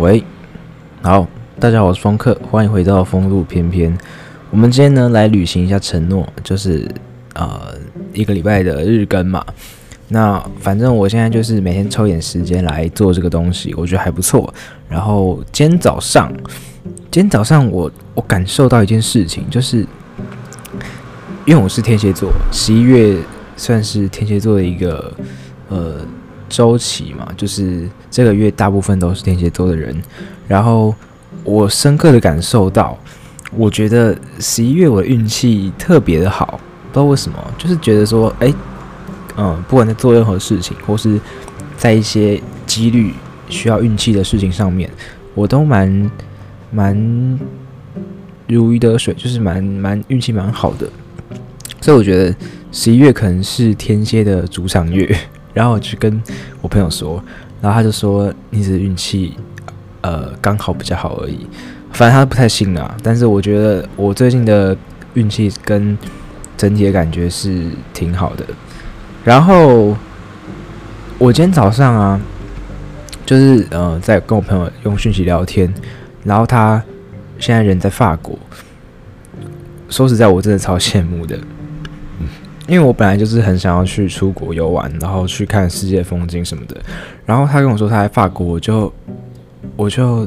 喂，好，大家好，我是风客，欢迎回到风度翩翩。我们今天呢来履行一下承诺，就是呃一个礼拜的日更嘛。那反正我现在就是每天抽点时间来做这个东西，我觉得还不错。然后今天早上，今天早上我我感受到一件事情，就是因为我是天蝎座，十一月算是天蝎座的一个呃。周期嘛，就是这个月大部分都是天蝎座的人，然后我深刻的感受到，我觉得十一月我的运气特别的好，不知道为什么，就是觉得说，哎，嗯，不管在做任何事情，或是在一些几率需要运气的事情上面，我都蛮蛮如鱼得水，就是蛮蛮运气蛮好的，所以我觉得十一月可能是天蝎的主场月。然后我去跟我朋友说，然后他就说你只是运气，呃，刚好比较好而已。反正他不太信啦，但是我觉得我最近的运气跟整体的感觉是挺好的。然后我今天早上啊，就是呃，在跟我朋友用讯息聊天，然后他现在人在法国，说实在，我真的超羡慕的。因为我本来就是很想要去出国游玩，然后去看世界风景什么的。然后他跟我说他在法国，我就我就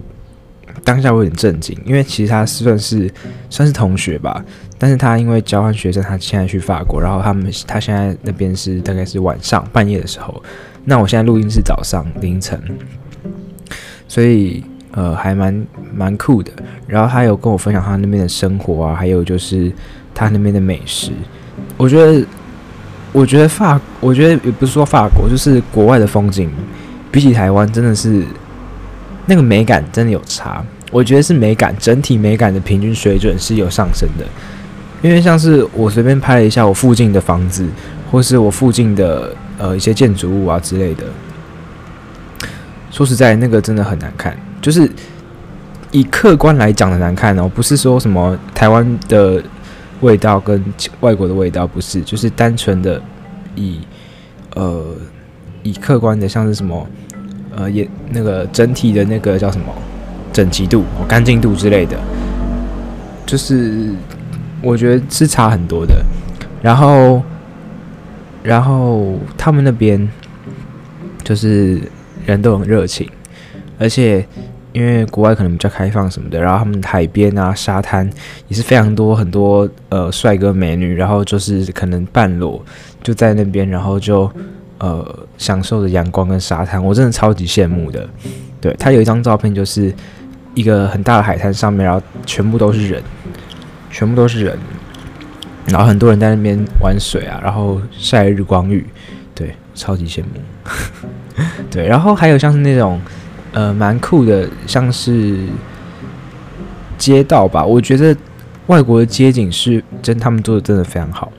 当下我有点震惊，因为其实他算是算是同学吧，但是他因为交换学生，他现在去法国，然后他们他现在那边是大概是晚上半夜的时候，那我现在录音是早上凌晨，所以呃还蛮蛮酷的。然后他有跟我分享他那边的生活啊，还有就是他那边的美食。我觉得，我觉得法，我觉得也不是说法国，就是国外的风景，比起台湾真的是那个美感真的有差。我觉得是美感，整体美感的平均水准是有上升的。因为像是我随便拍了一下我附近的房子，或是我附近的呃一些建筑物啊之类的，说实在，那个真的很难看。就是以客观来讲的难看哦，不是说什么台湾的。味道跟外国的味道不是，就是单纯的以呃以客观的，像是什么呃也那个整体的那个叫什么整齐度、干净度之类的，就是我觉得是差很多的。然后然后他们那边就是人都很热情，而且。因为国外可能比较开放什么的，然后他们海边啊、沙滩也是非常多很多呃帅哥美女，然后就是可能半裸就在那边，然后就呃享受着阳光跟沙滩，我真的超级羡慕的。对，他有一张照片，就是一个很大的海滩上面，然后全部都是人，全部都是人，然后很多人在那边玩水啊，然后晒日光浴，对，超级羡慕。对，然后还有像是那种。呃，蛮酷的，像是街道吧。我觉得外国的街景是真，他们做的真的非常好。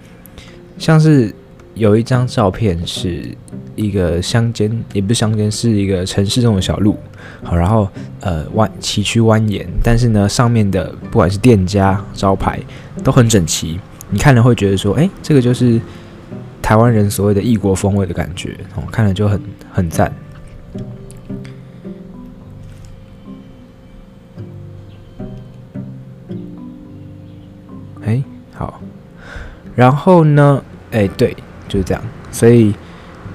像是有一张照片，是一个乡间，也不是乡间，是一个城市中的小路。好，然后呃弯崎岖蜿蜒，但是呢，上面的不管是店家招牌都很整齐，你看了会觉得说，哎，这个就是台湾人所谓的异国风味的感觉。哦，看了就很很赞。然后呢？哎，对，就是这样。所以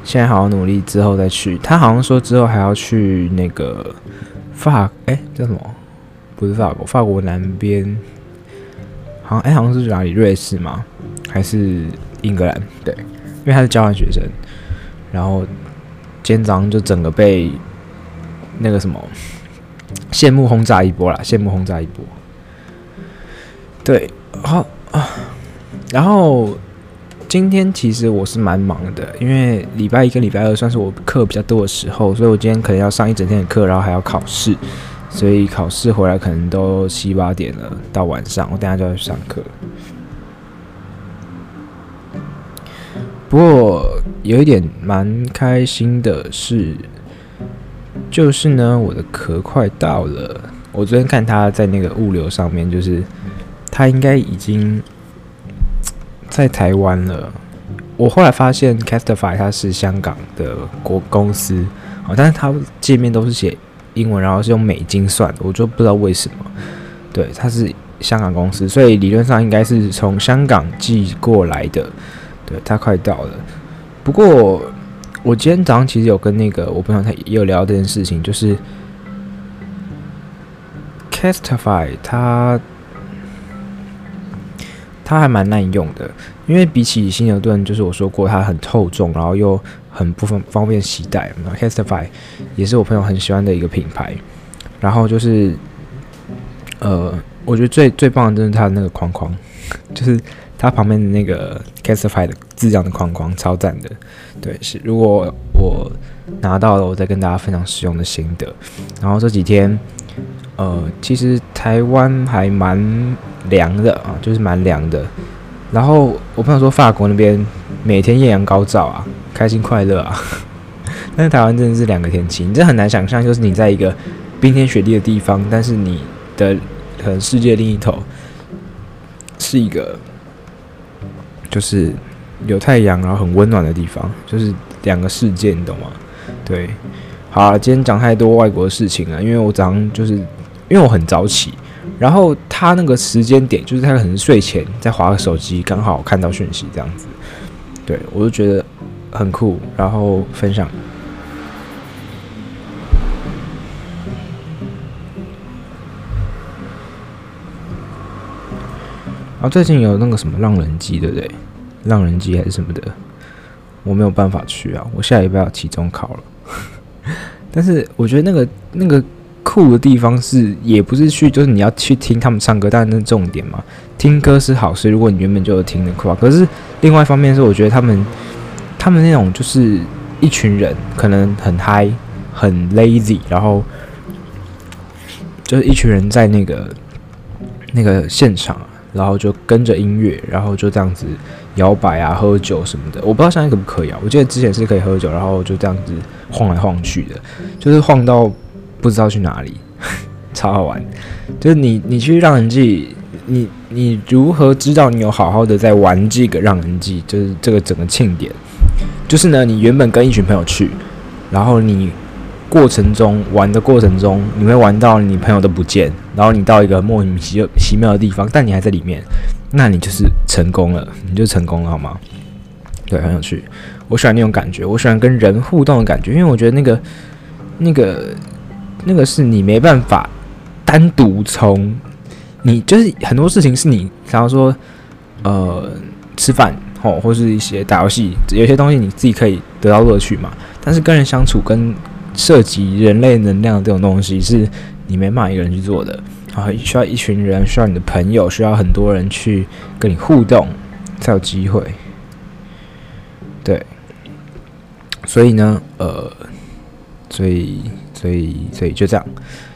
现在好好努力，之后再去。他好像说之后还要去那个法，哎，叫什么？不是法国，法国南边。好像哎，好像是哪里？瑞士吗？还是英格兰？对，因为他是交换学生。然后今天早上就整个被那个什么羡慕轰炸一波啦，羡慕轰炸一波。对，好啊。然后今天其实我是蛮忙的，因为礼拜一跟礼拜二算是我课比较多的时候，所以我今天可能要上一整天的课，然后还要考试，所以考试回来可能都七八点了，到晚上我等下就要去上课。不过有一点蛮开心的是，就是呢，我的壳快到了。我昨天看他在那个物流上面，就是他应该已经。在台湾了，我后来发现 Castify 它是香港的国公司，哦，但是它界面都是写英文，然后是用美金算的，我就不知道为什么。对，它是香港公司，所以理论上应该是从香港寄过来的。对，它快到了。不过我今天早上其实有跟那个我朋友他也有聊这件事情，就是 Castify 它它还蛮耐用的，因为比起新牛顿，就是我说过它很厚重，然后又很不方方便携带。那 Castify 也是我朋友很喜欢的一个品牌，然后就是。呃，我觉得最最棒的就是它的那个框框，就是它旁边的那个 Castify 的字样的框框，超赞的。对，是如果我拿到了，我再跟大家分享使用的心得。然后这几天，呃，其实台湾还蛮凉的啊，就是蛮凉的。然后我朋友说法国那边每天艳阳高照啊，开心快乐啊。但是台湾真的是两个天气，你这很难想象，就是你在一个冰天雪地的地方，但是你。的可能世界另一头是一个，就是有太阳，然后很温暖的地方，就是两个世界，你懂吗？对，好啊，今天讲太多外国的事情了，因为我早上就是因为我很早起，然后他那个时间点就是他可能睡前在划个手机，刚好看到讯息这样子，对我就觉得很酷，然后分享。啊，最近有那个什么浪人机，对不对？浪人机还是什么的，我没有办法去啊。我下礼拜要期中考了，但是我觉得那个那个酷的地方是，也不是去，就是你要去听他们唱歌，但是那重点嘛，听歌是好事。如果你原本就有听的话，可是另外一方面是，我觉得他们他们那种就是一群人，可能很嗨，很 lazy，然后就是一群人在那个那个现场。然后就跟着音乐，然后就这样子摇摆啊，喝酒什么的。我不知道现在可不可以啊？我记得之前是可以喝酒，然后就这样子晃来晃去的，就是晃到不知道去哪里，超好玩。就是你你去让人记，你你如何知道你有好好的在玩这个让人记？就是这个整个庆典，就是呢，你原本跟一群朋友去，然后你。过程中玩的过程中，你会玩到你朋友都不见，然后你到一个莫名其奇妙的地方，但你还在里面，那你就是成功了，你就成功了，好吗？对，很有趣，我喜欢那种感觉，我喜欢跟人互动的感觉，因为我觉得那个、那个、那个是你没办法单独从你，就是很多事情是你，假如说呃吃饭哦，或是一些打游戏，有些东西你自己可以得到乐趣嘛，但是跟人相处跟涉及人类能量这种东西，是你没办法一个人去做的。啊，需要一群人，需要你的朋友，需要很多人去跟你互动，才有机会。对，所以呢，呃，所以，所以，所以就这样。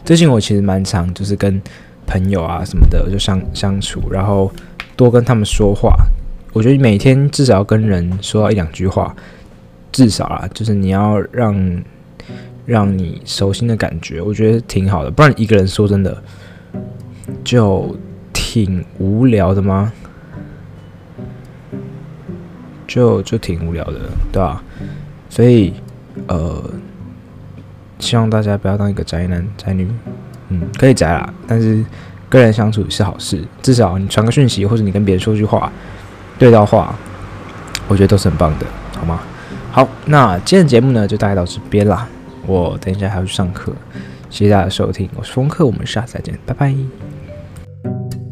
最近我其实蛮常，就是跟朋友啊什么的就相相处，然后多跟他们说话。我觉得每天至少要跟人说到一两句话，至少啊，就是你要让。让你熟悉的感觉，我觉得挺好的。不然一个人说真的，就挺无聊的吗？就就挺无聊的，对吧？所以呃，希望大家不要当一个宅男宅女，嗯，可以宅啦，但是跟人相处是好事。至少你传个讯息，或者你跟别人说句话，对到话，我觉得都是很棒的，好吗？好，那今天的节目呢，就大概到这边啦。我等一下还要去上课，谢谢大家收听，我是风客，我们下次再见，拜拜。